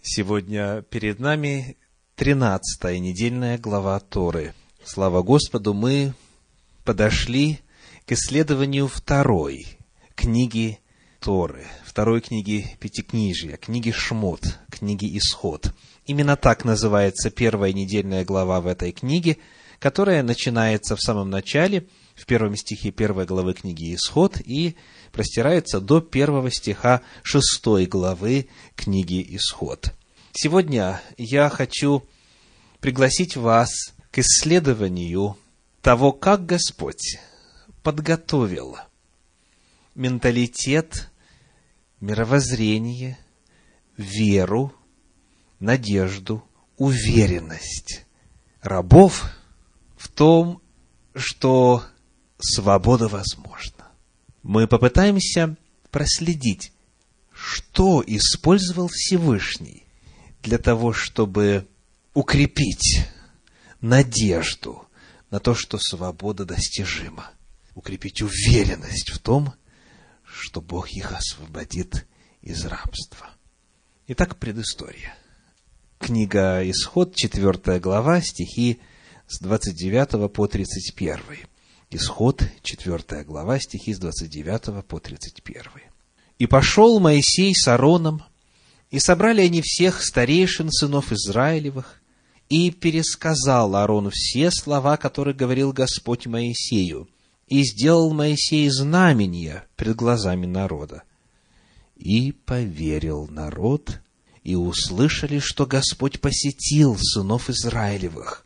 Сегодня перед нами тринадцатая недельная глава Торы. Слава Господу, мы подошли к исследованию второй книги Торы, второй книги Пятикнижия, книги Шмот, книги Исход. Именно так называется первая недельная глава в этой книге, которая начинается в самом начале, в первом стихе первой главы книги Исход и простирается до первого стиха шестой главы книги Исход. Сегодня я хочу пригласить вас к исследованию того, как Господь подготовил менталитет, мировоззрение, веру, надежду, уверенность рабов в том, что свобода возможна. Мы попытаемся проследить, что использовал Всевышний для того, чтобы укрепить надежду на то, что свобода достижима, укрепить уверенность в том, что Бог их освободит из рабства. Итак, предыстория. Книга Исход, 4 глава, стихи с 29 по 31. Исход, 4 глава, стихи с 29 по 31. «И пошел Моисей с Ароном, и собрали они всех старейшин сынов Израилевых, и пересказал Аарону все слова, которые говорил Господь Моисею, и сделал Моисей знамения пред глазами народа. И поверил народ, и услышали, что Господь посетил сынов Израилевых,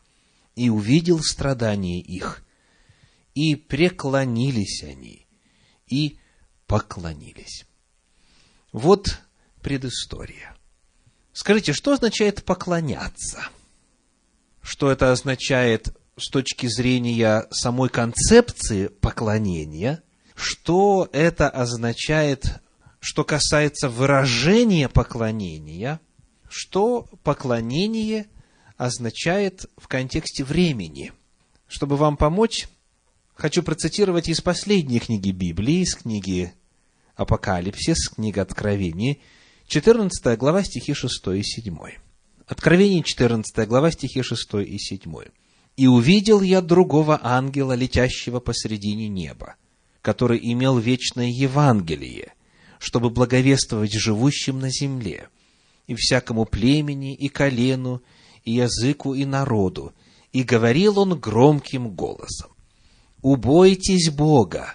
и увидел страдания их, и преклонились они, и поклонились. Вот предыстория. Скажите, что означает поклоняться? Что это означает с точки зрения самой концепции поклонения? Что это означает, что касается выражения поклонения? Что поклонение означает в контексте времени? Чтобы вам помочь, хочу процитировать из последней книги Библии, из книги Апокалипсис, книга Откровения, 14 глава, стихи 6 и 7. Откровение 14 глава, стихи 6 и 7. «И увидел я другого ангела, летящего посредине неба, который имел вечное Евангелие, чтобы благовествовать живущим на земле, и всякому племени, и колену, и языку, и народу, и говорил он громким голосом, «Убойтесь Бога,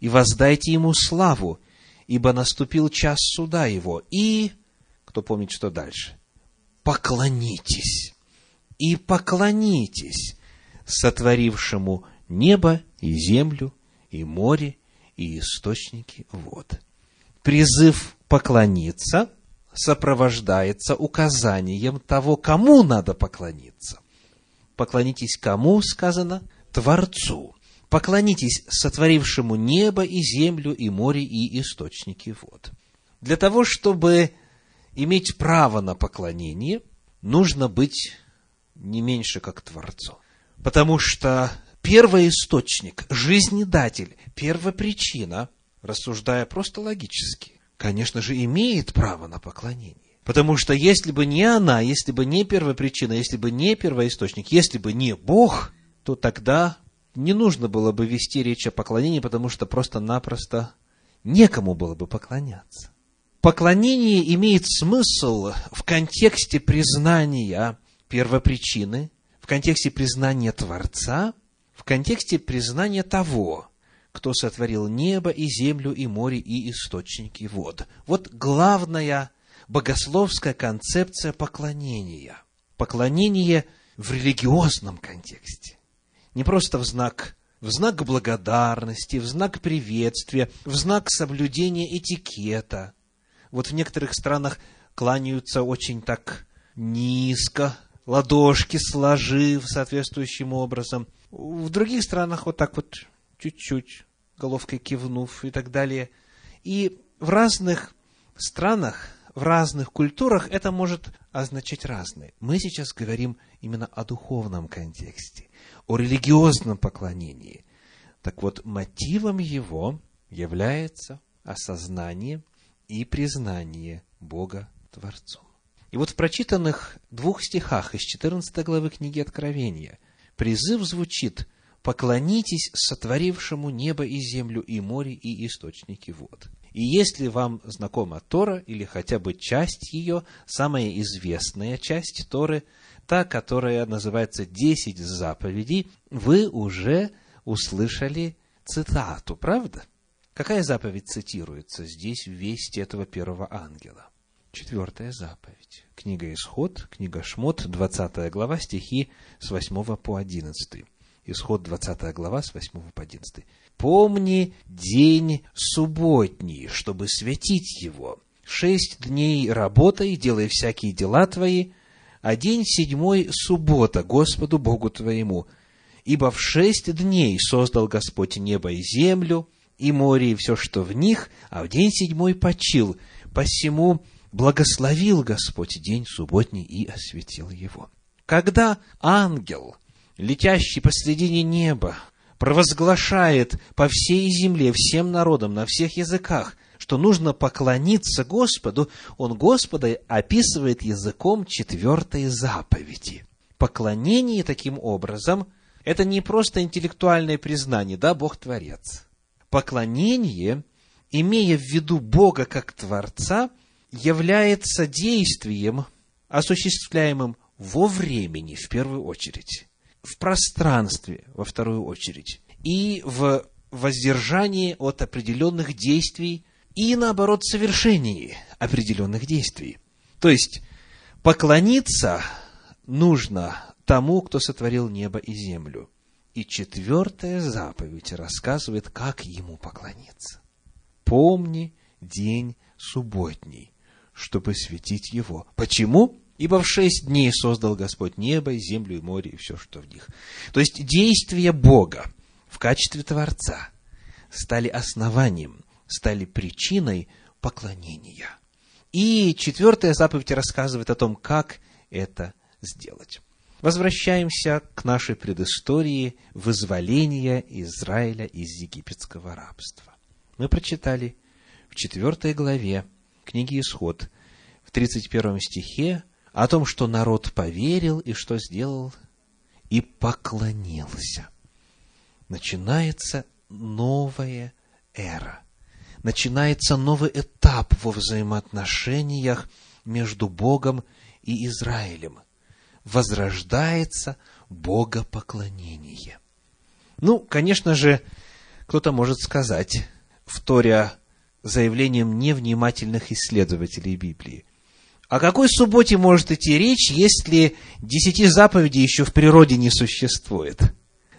и воздайте Ему славу, ибо наступил час суда его. И, кто помнит, что дальше? Поклонитесь. И поклонитесь сотворившему небо и землю, и море, и источники вод. Призыв поклониться сопровождается указанием того, кому надо поклониться. Поклонитесь кому, сказано? Творцу. Поклонитесь сотворившему небо и землю, и море, и источники вод. Для того, чтобы иметь право на поклонение, нужно быть не меньше как Творцом. Потому что первоисточник, жизнедатель, первопричина, рассуждая просто логически, конечно же, имеет право на поклонение. Потому что если бы не она, если бы не первопричина, если бы не первоисточник, если бы не Бог, то тогда не нужно было бы вести речь о поклонении, потому что просто-напросто некому было бы поклоняться. Поклонение имеет смысл в контексте признания первопричины, в контексте признания Творца, в контексте признания того, кто сотворил небо и землю и море и источники вод. Вот главная богословская концепция поклонения. Поклонение в религиозном контексте не просто в знак, в знак благодарности, в знак приветствия, в знак соблюдения этикета. Вот в некоторых странах кланяются очень так низко, ладошки сложив соответствующим образом. В других странах вот так вот чуть-чуть, головкой кивнув и так далее. И в разных странах, в разных культурах это может означать разное. Мы сейчас говорим именно о духовном контексте о религиозном поклонении. Так вот, мотивом его является осознание и признание Бога Творцом. И вот в прочитанных двух стихах из 14 главы книги Откровения призыв звучит «Поклонитесь сотворившему небо и землю, и море, и источники вод». И если вам знакома Тора, или хотя бы часть ее, самая известная часть Торы, та, которая называется «Десять заповедей», вы уже услышали цитату, правда? Какая заповедь цитируется здесь в вести этого первого ангела? Четвертая заповедь. Книга Исход, книга Шмот, 20 глава, стихи с 8 по 11. Исход 20 глава с 8 по 11. «Помни день субботний, чтобы святить его. Шесть дней работай, делай всякие дела твои, а день седьмой – суббота Господу Богу твоему. Ибо в шесть дней создал Господь небо и землю, и море, и все, что в них, а в день седьмой почил. Посему благословил Господь день субботний и осветил его. Когда ангел, летящий посредине неба, провозглашает по всей земле, всем народам, на всех языках, что нужно поклониться Господу, он Господа описывает языком четвертой заповеди. Поклонение таким образом – это не просто интеллектуальное признание, да, Бог Творец. Поклонение, имея в виду Бога как Творца – является действием, осуществляемым во времени в первую очередь, в пространстве во вторую очередь, и в воздержании от определенных действий и, наоборот, совершении определенных действий. То есть, поклониться нужно тому, кто сотворил небо и землю. И четвертая заповедь рассказывает, как ему поклониться. Помни день субботний, чтобы светить его. Почему? Ибо в шесть дней создал Господь небо, и землю, и море, и все, что в них. То есть действия Бога в качестве Творца стали основанием, стали причиной поклонения. И четвертая заповедь рассказывает о том, как это сделать. Возвращаемся к нашей предыстории вызволения Израиля из египетского рабства. Мы прочитали в четвертой главе книги Исход, в 31 стихе, о том, что народ поверил и что сделал, и поклонился. Начинается новая эра. Начинается новый этап во взаимоотношениях между Богом и Израилем. Возрождается богопоклонение. Ну, конечно же, кто-то может сказать, вторя заявлением невнимательных исследователей Библии. О какой субботе может идти речь, если десяти заповедей еще в природе не существует?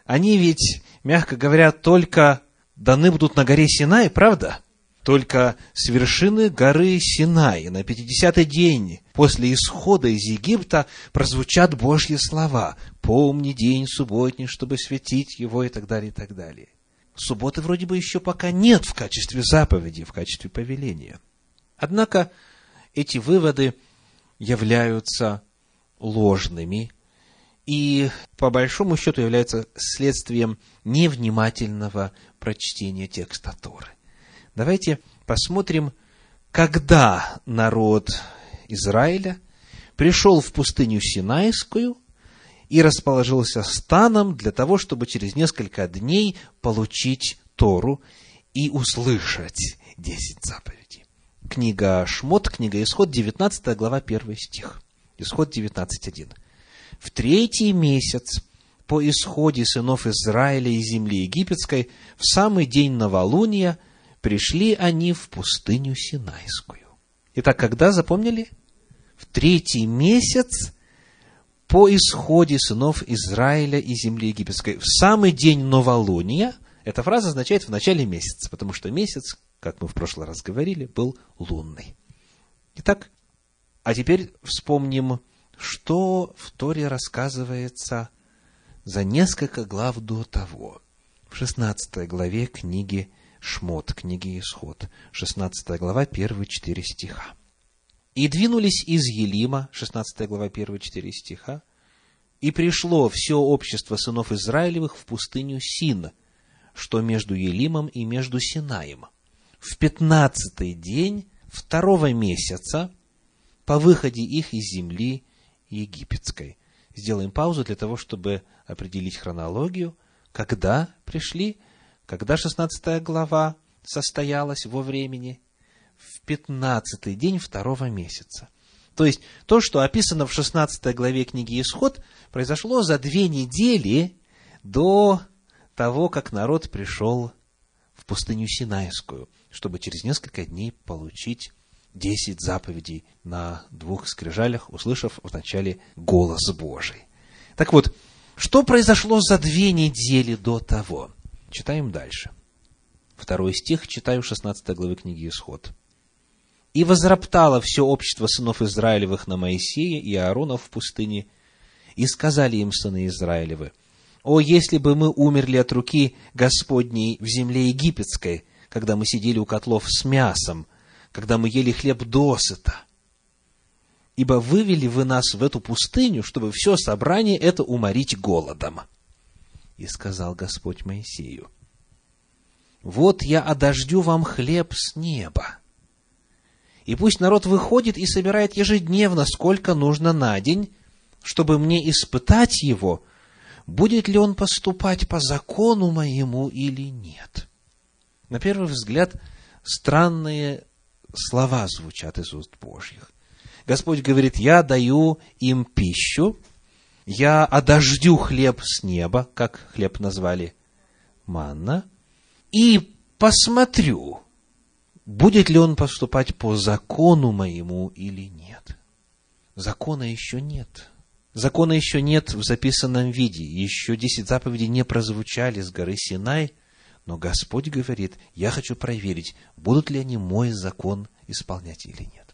Они ведь, мягко говоря, только даны будут на горе Синай, правда? Только с вершины горы Синай на 50-й день после исхода из Египта прозвучат Божьи слова. «Помни день субботний, чтобы светить его» и так далее, и так далее субботы вроде бы еще пока нет в качестве заповеди, в качестве повеления. Однако эти выводы являются ложными и, по большому счету, являются следствием невнимательного прочтения текста Торы. Давайте посмотрим, когда народ Израиля пришел в пустыню Синайскую и расположился станом для того, чтобы через несколько дней получить Тору и услышать десять заповедей. Книга Шмот, книга Исход, 19 глава, 1 стих. Исход 19.1. В третий месяц по исходе сынов Израиля из земли египетской, в самый день новолуния, пришли они в пустыню Синайскую. Итак, когда запомнили? В третий месяц по исходе сынов Израиля и земли египетской. В самый день новолуния, эта фраза означает в начале месяца, потому что месяц, как мы в прошлый раз говорили, был лунный. Итак, а теперь вспомним, что в Торе рассказывается за несколько глав до того. В 16 главе книги Шмот, книги Исход, 16 глава, первые четыре стиха. И двинулись из Елима, 16 глава, 1-4 стиха, и пришло все общество сынов Израилевых в пустыню Син, что между Елимом и между Синаем. В пятнадцатый день второго месяца по выходе их из земли египетской. Сделаем паузу для того, чтобы определить хронологию, когда пришли, когда 16 глава состоялась во времени, в 15 день второго месяца. То есть, то, что описано в 16 главе книги Исход, произошло за две недели до того, как народ пришел в пустыню Синайскую, чтобы через несколько дней получить десять заповедей на двух скрижалях, услышав вначале голос Божий. Так вот, что произошло за две недели до того? Читаем дальше. Второй стих, читаю 16 главы книги Исход. И возроптало все общество сынов Израилевых на Моисея и Аарона в пустыне, и сказали им сыны Израилевы, «О, если бы мы умерли от руки Господней в земле египетской, когда мы сидели у котлов с мясом, когда мы ели хлеб досыта! Ибо вывели вы нас в эту пустыню, чтобы все собрание это уморить голодом». И сказал Господь Моисею, «Вот я одождю вам хлеб с неба, и пусть народ выходит и собирает ежедневно, сколько нужно на день, чтобы мне испытать его, будет ли он поступать по закону моему или нет. На первый взгляд, странные слова звучат из уст Божьих. Господь говорит, я даю им пищу, я одождю хлеб с неба, как хлеб назвали манна, и посмотрю, будет ли он поступать по закону моему или нет. Закона еще нет. Закона еще нет в записанном виде. Еще десять заповедей не прозвучали с горы Синай, но Господь говорит, я хочу проверить, будут ли они мой закон исполнять или нет.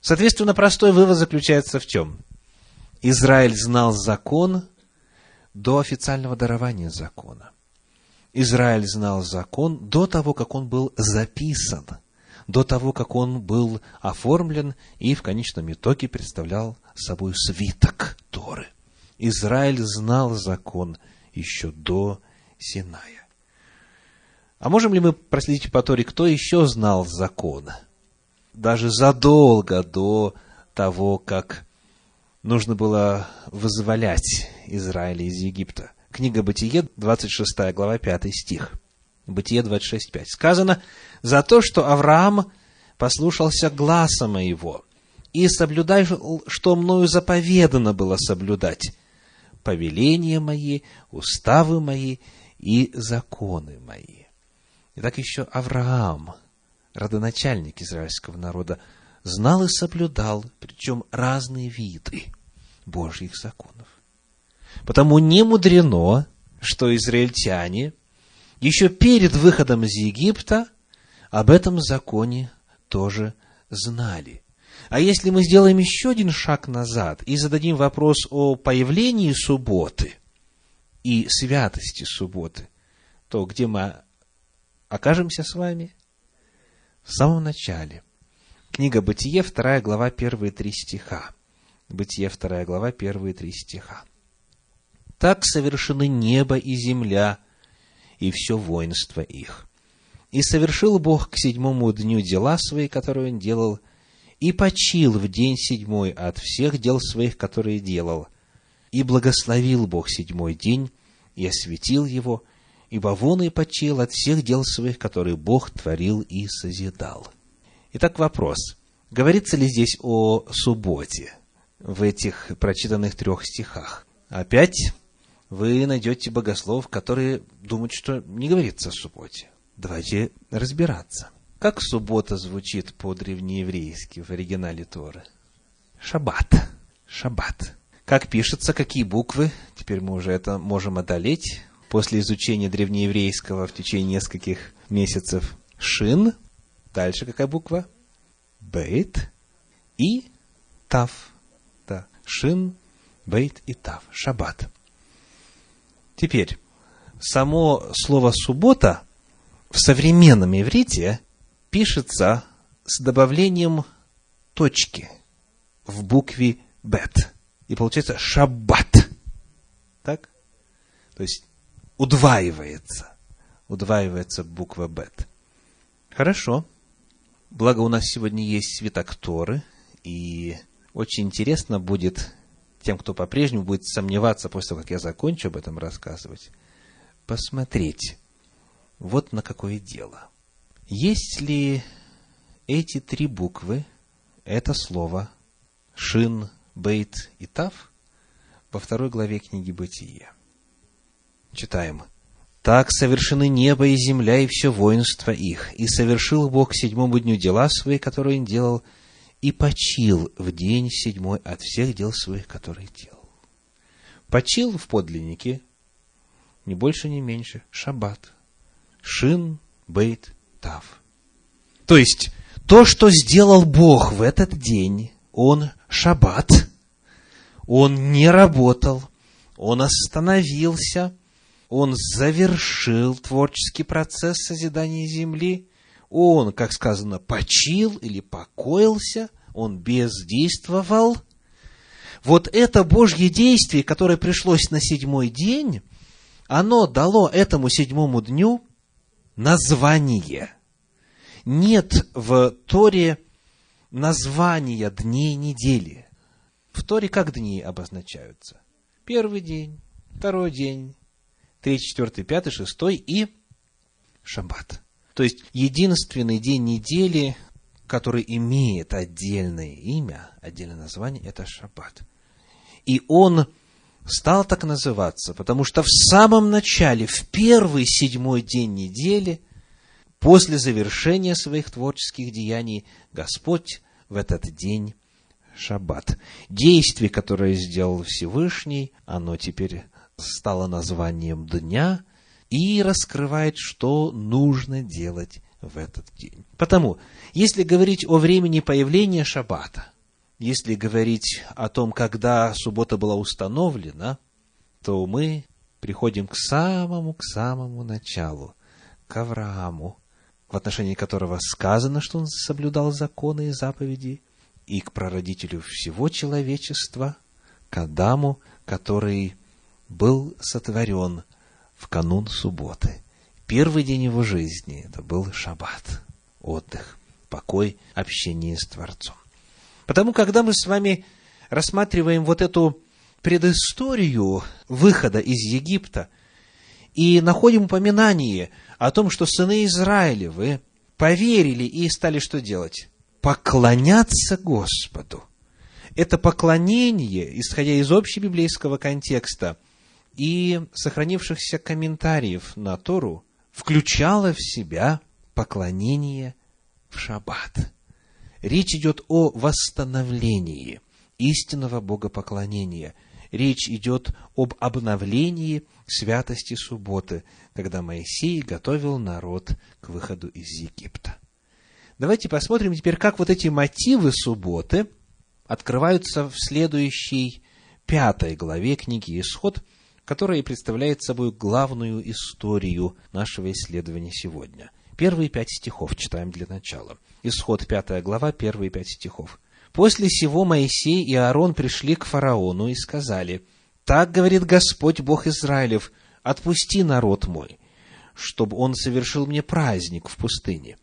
Соответственно, простой вывод заключается в чем? Израиль знал закон до официального дарования закона. Израиль знал закон до того, как он был записан – до того, как он был оформлен и в конечном итоге представлял собой свиток Торы. Израиль знал закон еще до Синая. А можем ли мы проследить по Торе, кто еще знал закон? Даже задолго до того, как нужно было вызволять Израиля из Египта. Книга Бытие, 26 глава, 5 стих – Бытие 26.5. Сказано, за то, что Авраам послушался гласа моего и соблюдай, что мною заповедано было соблюдать, повеления мои, уставы мои и законы мои. Итак, еще Авраам, родоначальник израильского народа, знал и соблюдал, причем разные виды Божьих законов. Потому не мудрено, что израильтяне – еще перед выходом из Египта об этом законе тоже знали. А если мы сделаем еще один шаг назад и зададим вопрос о появлении субботы и святости субботы, то где мы окажемся с вами? В самом начале. Книга Бытие, вторая глава, первые три стиха. Бытие, вторая глава, первые три стиха. «Так совершены небо и земля, и все воинство их. И совершил Бог к седьмому дню дела свои, которые он делал, и почил в день седьмой от всех дел своих, которые делал. И благословил Бог седьмой день, и осветил его, ибо вон и почил от всех дел своих, которые Бог творил и созидал. Итак, вопрос. Говорится ли здесь о субботе в этих прочитанных трех стихах? Опять вы найдете богослов, которые думают, что не говорится о субботе. Давайте разбираться. Как суббота звучит по-древнееврейски в оригинале Торы? Шаббат. Шаббат. Как пишется, какие буквы? Теперь мы уже это можем одолеть. После изучения древнееврейского в течение нескольких месяцев. Шин. Дальше какая буква? Бейт. И Тав. Да. Шин, Бейт и Тав. Шаббат. Теперь, само слово «суббота» в современном иврите пишется с добавлением точки в букве «бет». И получается «шаббат». Так? То есть удваивается. Удваивается буква «бет». Хорошо. Благо у нас сегодня есть свиток Торы, И очень интересно будет тем, кто по-прежнему будет сомневаться после того, как я закончу об этом рассказывать, посмотреть вот на какое дело. Есть ли эти три буквы, это слово Шин, Бейт и Тав во второй главе книги Бытия? Читаем. Так совершены небо и земля и все воинство их, и совершил Бог к седьмому дню дела свои, которые он делал, и почил в день седьмой от всех дел своих, которые делал. Почил в подлиннике, не больше, не меньше, шаббат. Шин, бейт, тав. То есть, то, что сделал Бог в этот день, он шаббат, он не работал, он остановился, он завершил творческий процесс созидания земли, он, как сказано, почил или покоился, он бездействовал. Вот это Божье действие, которое пришлось на седьмой день, оно дало этому седьмому дню название. Нет в Торе названия дней недели. В Торе как дни обозначаются? Первый день, второй день, третий, четвертый, пятый, шестой и шаббат. То есть, единственный день недели, который имеет отдельное имя, отдельное название, это шаббат. И он стал так называться, потому что в самом начале, в первый седьмой день недели, после завершения своих творческих деяний, Господь в этот день шаббат. Действие, которое сделал Всевышний, оно теперь стало названием дня – и раскрывает, что нужно делать в этот день. Потому, если говорить о времени появления шаббата, если говорить о том, когда суббота была установлена, то мы приходим к самому, к самому началу, к Аврааму, в отношении которого сказано, что он соблюдал законы и заповеди, и к прародителю всего человечества, к Адаму, который был сотворен в канун субботы. Первый день его жизни – это был шаббат, отдых, покой, общение с Творцом. Потому, когда мы с вами рассматриваем вот эту предысторию выхода из Египта и находим упоминание о том, что сыны Израилевы поверили и стали что делать? Поклоняться Господу. Это поклонение, исходя из общебиблейского контекста, и сохранившихся комментариев на Тору включало в себя поклонение в шаббат. Речь идет о восстановлении истинного богопоклонения. Речь идет об обновлении святости субботы, когда Моисей готовил народ к выходу из Египта. Давайте посмотрим теперь, как вот эти мотивы субботы открываются в следующей пятой главе книги «Исход», которая и представляет собой главную историю нашего исследования сегодня. Первые пять стихов читаем для начала. Исход, пятая глава, первые пять стихов. «После сего Моисей и Аарон пришли к фараону и сказали, «Так говорит Господь Бог Израилев, отпусти народ мой, чтобы он совершил мне праздник в пустыне».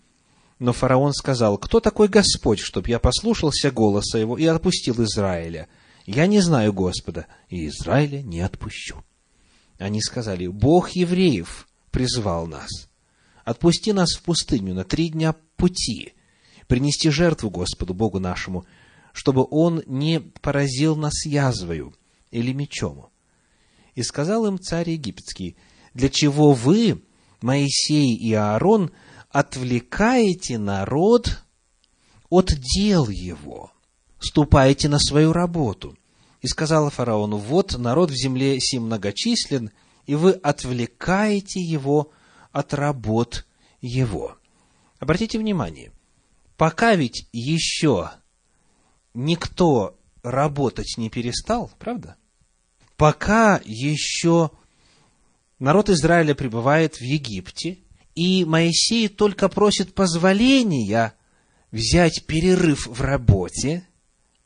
Но фараон сказал, «Кто такой Господь, чтоб я послушался голоса его и отпустил Израиля? Я не знаю Господа, и Израиля не отпущу». Они сказали, Бог евреев призвал нас. Отпусти нас в пустыню на три дня пути, принести жертву Господу, Богу нашему, чтобы Он не поразил нас язвою или мечом. И сказал им царь египетский, для чего вы, Моисей и Аарон, отвлекаете народ от дел его, ступаете на свою работу и сказала фараону, вот народ в земле сим многочислен, и вы отвлекаете его от работ его. Обратите внимание, пока ведь еще никто работать не перестал, правда? Пока еще народ Израиля пребывает в Египте, и Моисей только просит позволения взять перерыв в работе,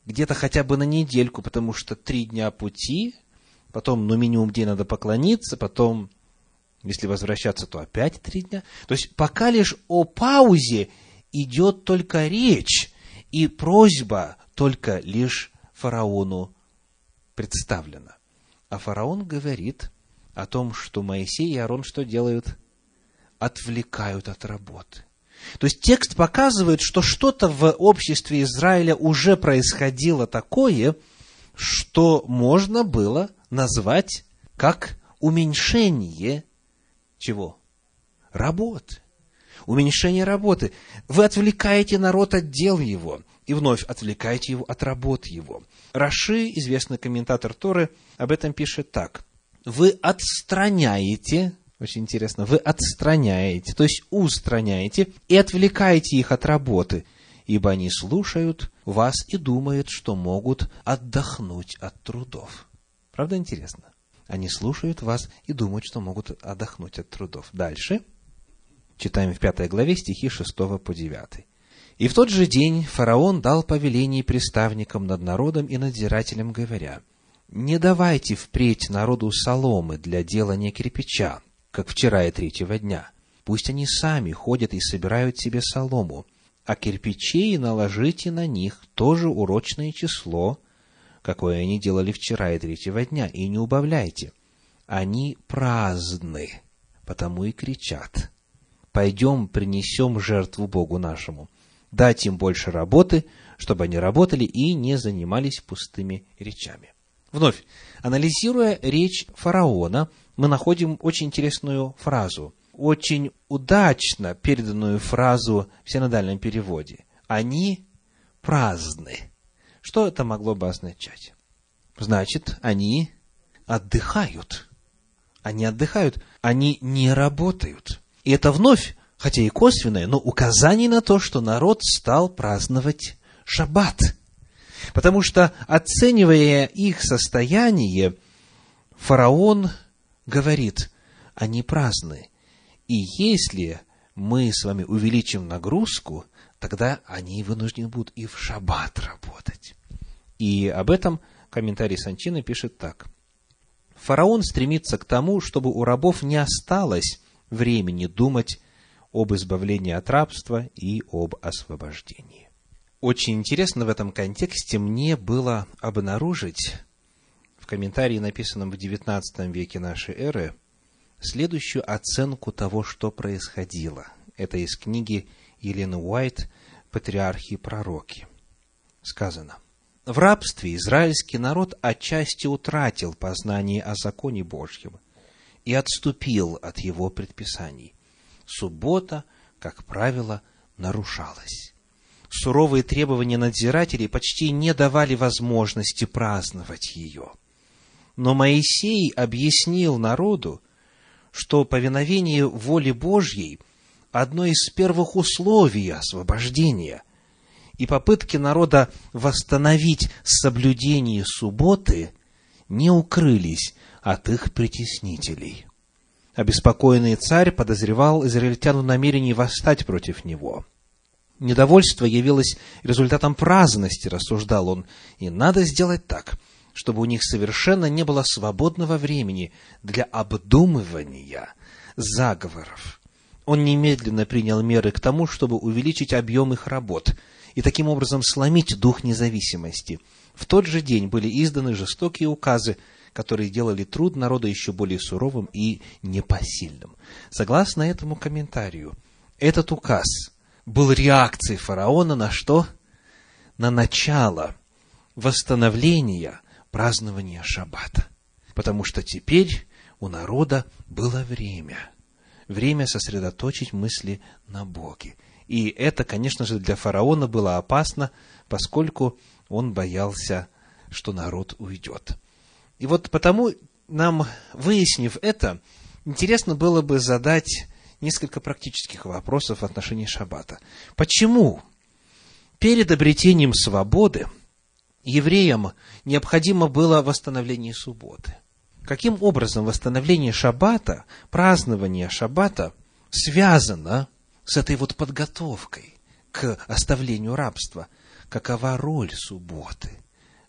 где-то хотя бы на недельку, потому что три дня пути, потом, ну, минимум день надо поклониться, потом, если возвращаться, то опять три дня. То есть, пока лишь о паузе идет только речь, И просьба только лишь фараону представлена. А фараон говорит о том, что Моисей и Аарон что делают? Отвлекают от работы. То есть текст показывает, что что-то в обществе Израиля уже происходило такое, что можно было назвать как уменьшение чего? Работы. Уменьшение работы. Вы отвлекаете народ от дел его и вновь отвлекаете его от работы его. Раши, известный комментатор Торы, об этом пишет так. Вы отстраняете, очень интересно, вы отстраняете, то есть устраняете и отвлекаете их от работы, ибо они слушают вас и думают, что могут отдохнуть от трудов. Правда интересно? Они слушают вас и думают, что могут отдохнуть от трудов. Дальше. Читаем в пятой главе стихи 6 по 9. И в тот же день фараон дал повеление приставникам над народом и надзирателям, говоря, «Не давайте впредь народу соломы для делания кирпича, как вчера и третьего дня. Пусть они сами ходят и собирают себе солому, а кирпичей наложите на них тоже урочное число, какое они делали вчера и третьего дня, и не убавляйте. Они праздны, потому и кричат. Пойдем принесем жертву Богу нашему дать им больше работы, чтобы они работали и не занимались пустыми речами. Вновь, анализируя речь фараона, мы находим очень интересную фразу, очень удачно переданную фразу в синодальном переводе. Они праздны. Что это могло бы означать? Значит, они отдыхают. Они отдыхают, они не работают. И это вновь хотя и косвенное, но указание на то, что народ стал праздновать шаббат. Потому что, оценивая их состояние, фараон говорит, они праздны. И если мы с вами увеличим нагрузку, тогда они вынуждены будут и в шаббат работать. И об этом комментарий Санчина пишет так. Фараон стремится к тому, чтобы у рабов не осталось времени думать об избавлении от рабства и об освобождении. Очень интересно в этом контексте мне было обнаружить в комментарии, написанном в XIX веке нашей эры, следующую оценку того, что происходило. Это из книги Елены Уайт «Патриархи и пророки». Сказано, в рабстве израильский народ отчасти утратил познание о законе Божьем и отступил от его предписаний суббота, как правило, нарушалась. Суровые требования надзирателей почти не давали возможности праздновать ее. Но Моисей объяснил народу, что повиновение воле Божьей – одно из первых условий освобождения, и попытки народа восстановить соблюдение субботы не укрылись от их притеснителей. Обеспокоенный царь подозревал израильтян в намерении восстать против него. Недовольство явилось результатом праздности, рассуждал он, и надо сделать так, чтобы у них совершенно не было свободного времени для обдумывания заговоров. Он немедленно принял меры к тому, чтобы увеличить объем их работ и таким образом сломить дух независимости. В тот же день были изданы жестокие указы, которые делали труд народа еще более суровым и непосильным. Согласно этому комментарию, этот указ был реакцией фараона на что? На начало восстановления празднования шаббата. Потому что теперь у народа было время. Время сосредоточить мысли на Боге. И это, конечно же, для фараона было опасно, поскольку он боялся, что народ уйдет. И вот потому нам, выяснив это, интересно было бы задать несколько практических вопросов в отношении шаббата. Почему перед обретением свободы евреям необходимо было восстановление субботы? Каким образом восстановление шаббата, празднование шаббата связано с этой вот подготовкой к оставлению рабства? Какова роль субботы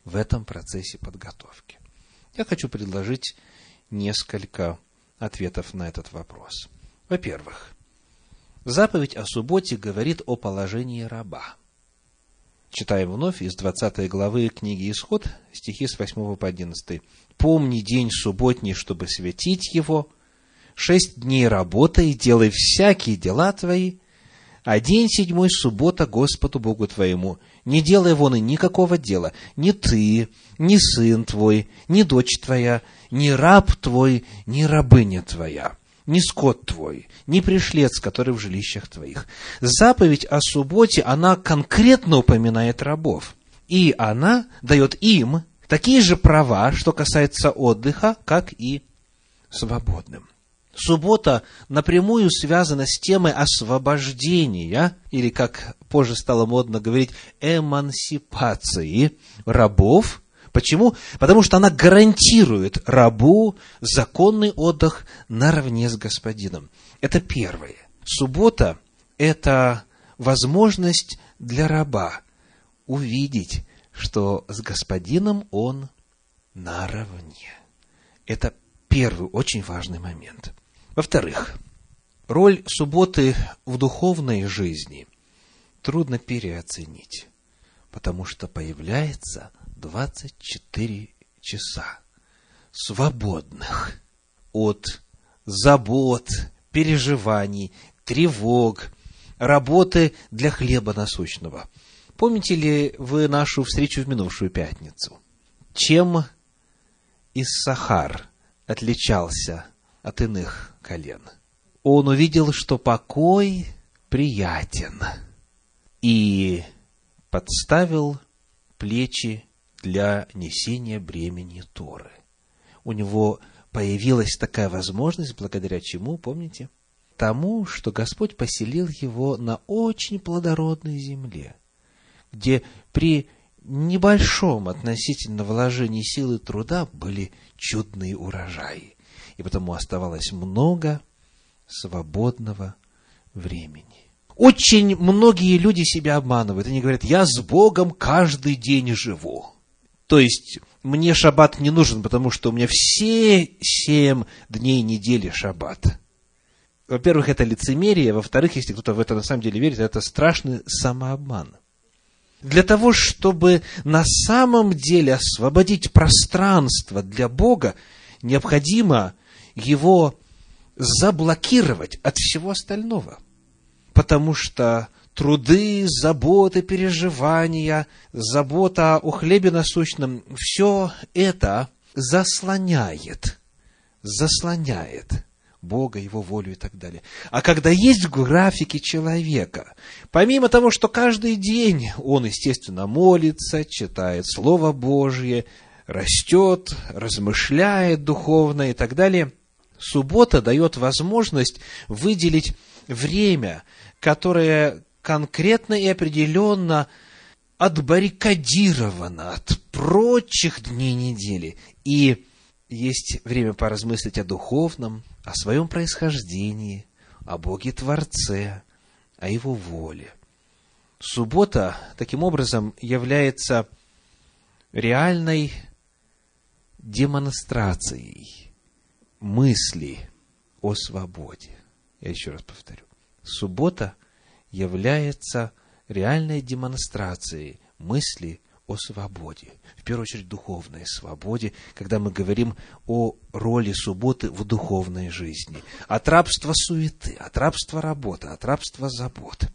в этом процессе подготовки? Я хочу предложить несколько ответов на этот вопрос. Во-первых, заповедь о субботе говорит о положении раба. Читаем вновь из 20 главы книги Исход, стихи с 8 по 11. «Помни день субботний, чтобы светить его, шесть дней работай, делай всякие дела твои, а день седьмой – суббота Господу Богу твоему. Не делай вон и никакого дела, ни ты, ни сын твой, ни дочь твоя, ни раб твой, ни рабыня твоя, ни скот твой, ни пришлец, который в жилищах твоих. Заповедь о субботе, она конкретно упоминает рабов. И она дает им такие же права, что касается отдыха, как и свободным. Суббота напрямую связана с темой освобождения, или, как позже стало модно говорить, эмансипации рабов. Почему? Потому что она гарантирует рабу законный отдых наравне с господином. Это первое. Суббота – это возможность для раба увидеть, что с господином он наравне. Это первый очень важный момент. Во-вторых, роль субботы в духовной жизни трудно переоценить, потому что появляется 24 часа свободных от забот, переживаний, тревог, работы для хлеба насущного. Помните ли вы нашу встречу в минувшую пятницу? Чем Иссахар отличался от иных колен. Он увидел, что покой приятен, и подставил плечи для несения бремени Торы. У него появилась такая возможность, благодаря чему, помните? Тому, что Господь поселил его на очень плодородной земле, где при небольшом относительно вложении силы труда были чудные урожаи и потому оставалось много свободного времени. Очень многие люди себя обманывают. Они говорят, я с Богом каждый день живу. То есть, мне шаббат не нужен, потому что у меня все семь дней недели шаббат. Во-первых, это лицемерие. Во-вторых, если кто-то в это на самом деле верит, это страшный самообман. Для того, чтобы на самом деле освободить пространство для Бога, необходимо его заблокировать от всего остального. Потому что труды, заботы, переживания, забота о хлебе насущном, все это заслоняет, заслоняет Бога, Его волю и так далее. А когда есть в графике человека, помимо того, что каждый день он, естественно, молится, читает Слово Божье, растет, размышляет духовно и так далее – Суббота дает возможность выделить время, которое конкретно и определенно отбаррикадировано от прочих дней недели. И есть время поразмыслить о духовном, о своем происхождении, о Боге Творце, о Его воле. Суббота, таким образом, является реальной демонстрацией мысли о свободе. Я еще раз повторю. Суббота является реальной демонстрацией мысли о свободе, в первую очередь духовной свободе, когда мы говорим о роли субботы в духовной жизни, от рабства суеты, от рабства работы, от рабства забот.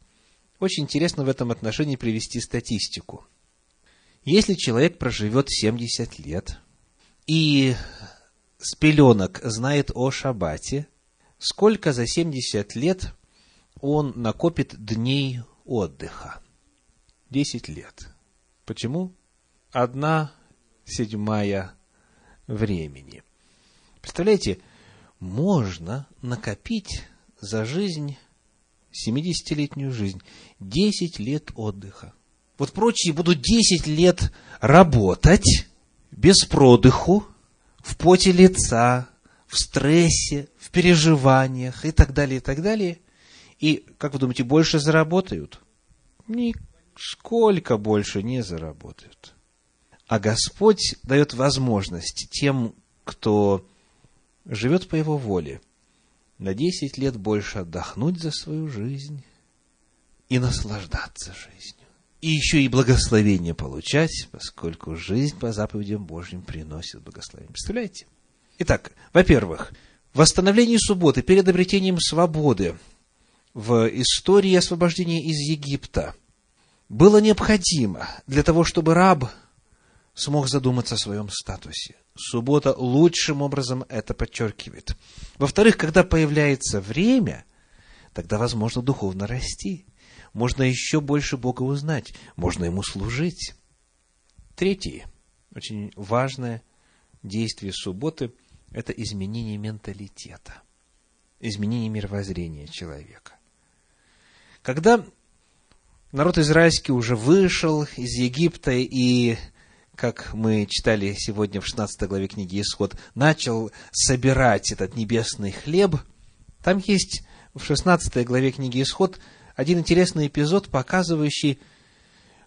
Очень интересно в этом отношении привести статистику. Если человек проживет 70 лет и с пеленок знает о Шабате, сколько за 70 лет он накопит дней отдыха? 10 лет. Почему? Одна седьмая времени. Представляете, можно накопить за жизнь, 70-летнюю жизнь, 10 лет отдыха. Вот прочие будут 10 лет работать без продыху, в поте лица, в стрессе, в переживаниях и так далее, и так далее. И, как вы думаете, больше заработают? Нисколько больше не заработают. А Господь дает возможность тем, кто живет по Его воле, на 10 лет больше отдохнуть за свою жизнь и наслаждаться жизнью. и еще и благословение получать, поскольку жизнь по заповедям Божьим приносит благословение. Представляете? Итак, во-первых, восстановление субботы перед обретением свободы в истории освобождения из Египта было необходимо для того, чтобы раб смог задуматься о своем статусе. Суббота лучшим образом это подчеркивает. Во-вторых, когда появляется время, тогда возможно духовно расти. Можно еще больше Бога узнать, можно Ему служить. Третье, очень важное действие субботы – это изменение менталитета, изменение мировоззрения человека. Когда народ израильский уже вышел из Египта и как мы читали сегодня в 16 главе книги Исход, начал собирать этот небесный хлеб, там есть в 16 главе книги Исход один интересный эпизод, показывающий,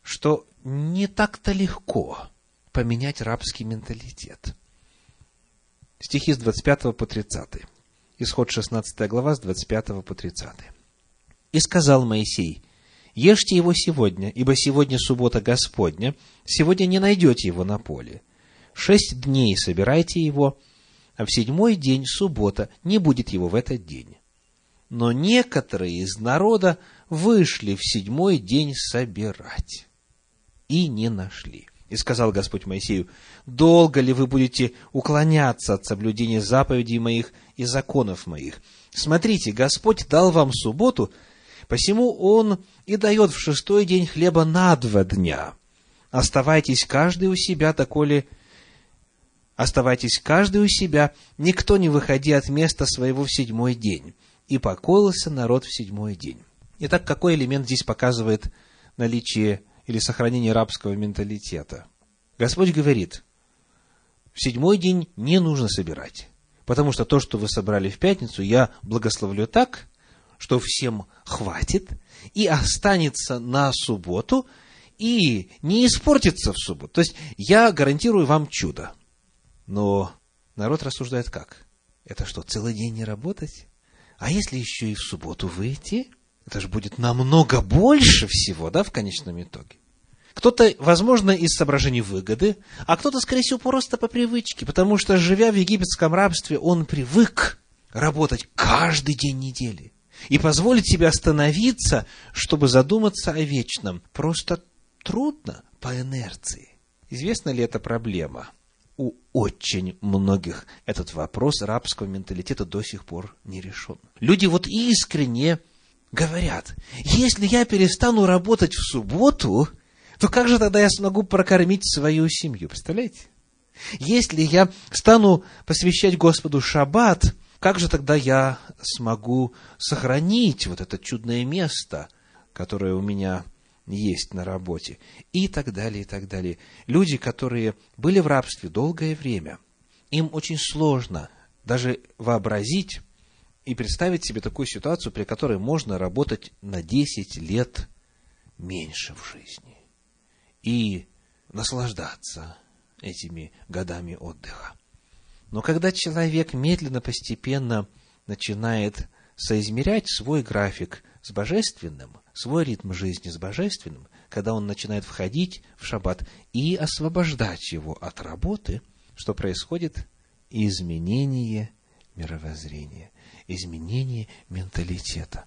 что не так-то легко поменять рабский менталитет. Стихи с 25 по 30. Исход 16 глава с 25 по 30. «И сказал Моисей, Ешьте его сегодня, ибо сегодня суббота Господня, сегодня не найдете его на поле. Шесть дней собирайте его, а в седьмой день суббота, не будет его в этот день. Но некоторые из народа вышли в седьмой день собирать и не нашли. И сказал Господь Моисею, долго ли вы будете уклоняться от соблюдения заповедей моих и законов моих? Смотрите, Господь дал вам субботу – Посему он и дает в шестой день хлеба на два дня. Оставайтесь каждый у себя, доколе оставайтесь каждый у себя, никто не выходи от места своего в седьмой день. И покоился народ в седьмой день. Итак, какой элемент здесь показывает наличие или сохранение рабского менталитета? Господь говорит, в седьмой день не нужно собирать, потому что то, что вы собрали в пятницу, я благословлю так, что всем хватит и останется на субботу и не испортится в субботу. То есть я гарантирую вам чудо. Но народ рассуждает как? Это что, целый день не работать? А если еще и в субботу выйти? Это же будет намного больше всего, да, в конечном итоге. Кто-то, возможно, из соображений выгоды, а кто-то, скорее всего, просто по привычке, потому что, живя в египетском рабстве, он привык работать каждый день недели и позволить себе остановиться, чтобы задуматься о вечном, просто трудно по инерции. Известна ли эта проблема? У очень многих этот вопрос рабского менталитета до сих пор не решен. Люди вот искренне говорят, если я перестану работать в субботу, то как же тогда я смогу прокормить свою семью? Представляете? Если я стану посвящать Господу шаббат, как же тогда я смогу сохранить вот это чудное место, которое у меня есть на работе? И так далее, и так далее. Люди, которые были в рабстве долгое время, им очень сложно даже вообразить и представить себе такую ситуацию, при которой можно работать на 10 лет меньше в жизни и наслаждаться этими годами отдыха. Но когда человек медленно, постепенно начинает соизмерять свой график с божественным, свой ритм жизни с божественным, когда он начинает входить в шаббат и освобождать его от работы, что происходит? Изменение мировоззрения, изменение менталитета.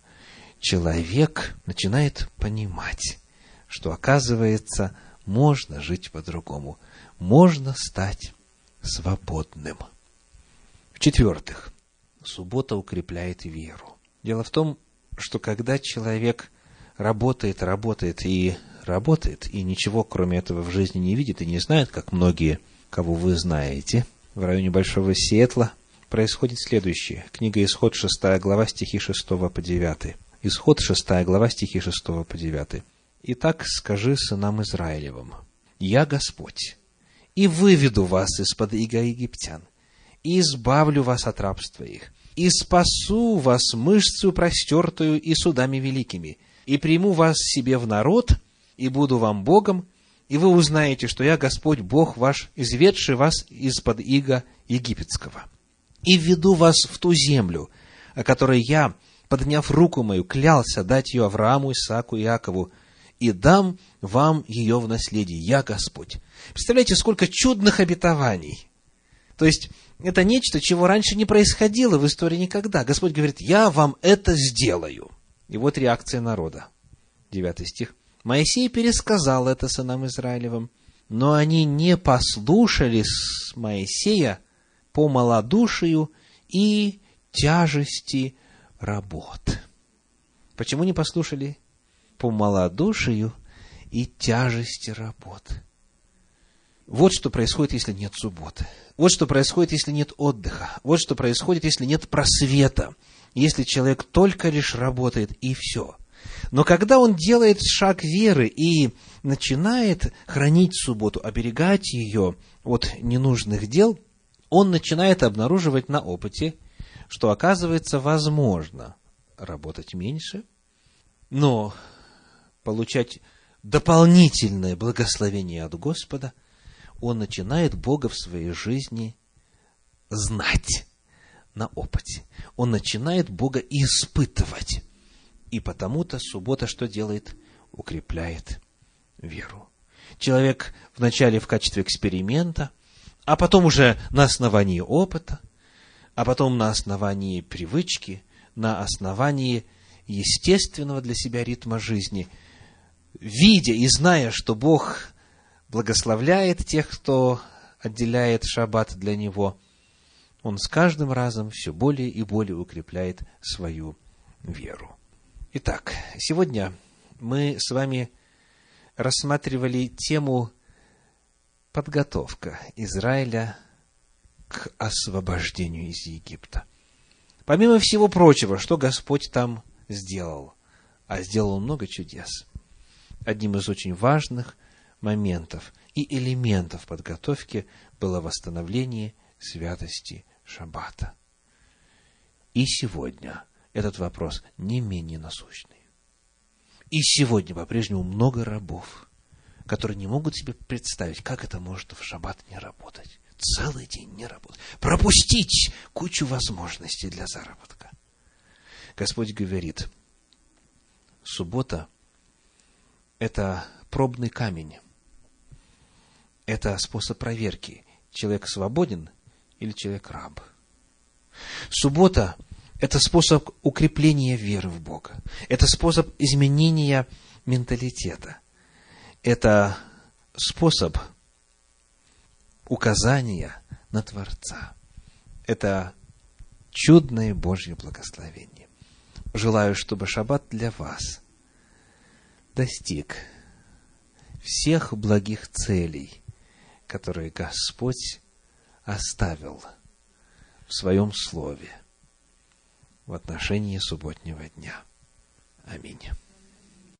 Человек начинает понимать, что, оказывается, можно жить по-другому, можно стать свободным. В-четвертых, суббота укрепляет веру. Дело в том, что когда человек работает, работает и работает, и ничего кроме этого в жизни не видит и не знает, как многие, кого вы знаете, в районе Большого Сиэтла, происходит следующее. Книга Исход, 6 глава, стихи 6 по 9. Исход, 6 глава, стихи 6 по 9. «Итак, скажи сынам Израилевым, «Я Господь, и выведу вас из-под иго египтян, и избавлю вас от рабства их, и спасу вас мышцу простертую и судами великими, и приму вас себе в народ, и буду вам Богом, и вы узнаете, что я Господь Бог ваш, изведший вас из-под иго египетского. И введу вас в ту землю, о которой я, подняв руку мою, клялся дать ее Аврааму, Исааку и Иакову, и дам вам ее в наследие, я Господь. Представляете, сколько чудных обетований. То есть, это нечто, чего раньше не происходило в истории никогда. Господь говорит, я вам это сделаю. И вот реакция народа. Девятый стих. Моисей пересказал это сынам Израилевым, но они не послушали Моисея по малодушию и тяжести работ. Почему не послушали? По малодушию и тяжести работ. Вот что происходит, если нет субботы. Вот что происходит, если нет отдыха. Вот что происходит, если нет просвета. Если человек только лишь работает и все. Но когда он делает шаг веры и начинает хранить субботу, оберегать ее от ненужных дел, он начинает обнаруживать на опыте, что оказывается возможно работать меньше, но получать дополнительное благословение от Господа, он начинает Бога в своей жизни знать на опыте. Он начинает Бога испытывать. И потому-то суббота что делает? Укрепляет веру. Человек вначале в качестве эксперимента, а потом уже на основании опыта, а потом на основании привычки, на основании естественного для себя ритма жизни, видя и зная, что Бог благословляет тех, кто отделяет шаббат для него, он с каждым разом все более и более укрепляет свою веру. Итак, сегодня мы с вами рассматривали тему подготовка Израиля к освобождению из Египта. Помимо всего прочего, что Господь там сделал, а сделал много чудес. Одним из очень важных моментов и элементов подготовки было восстановление святости Шаббата. И сегодня этот вопрос не менее насущный. И сегодня по-прежнему много рабов, которые не могут себе представить, как это может в шаббат не работать. Целый день не работать. Пропустить кучу возможностей для заработка. Господь говорит, суббота – это пробный камень. Это способ проверки. Человек свободен или человек раб. Суббота это способ укрепления веры в Бога. Это способ изменения менталитета. Это способ указания на Творца. Это чудное Божье благословение. Желаю, чтобы шаббат для вас достиг всех благих целей, которые Господь оставил в Своем Слове в отношении субботнего дня. Аминь.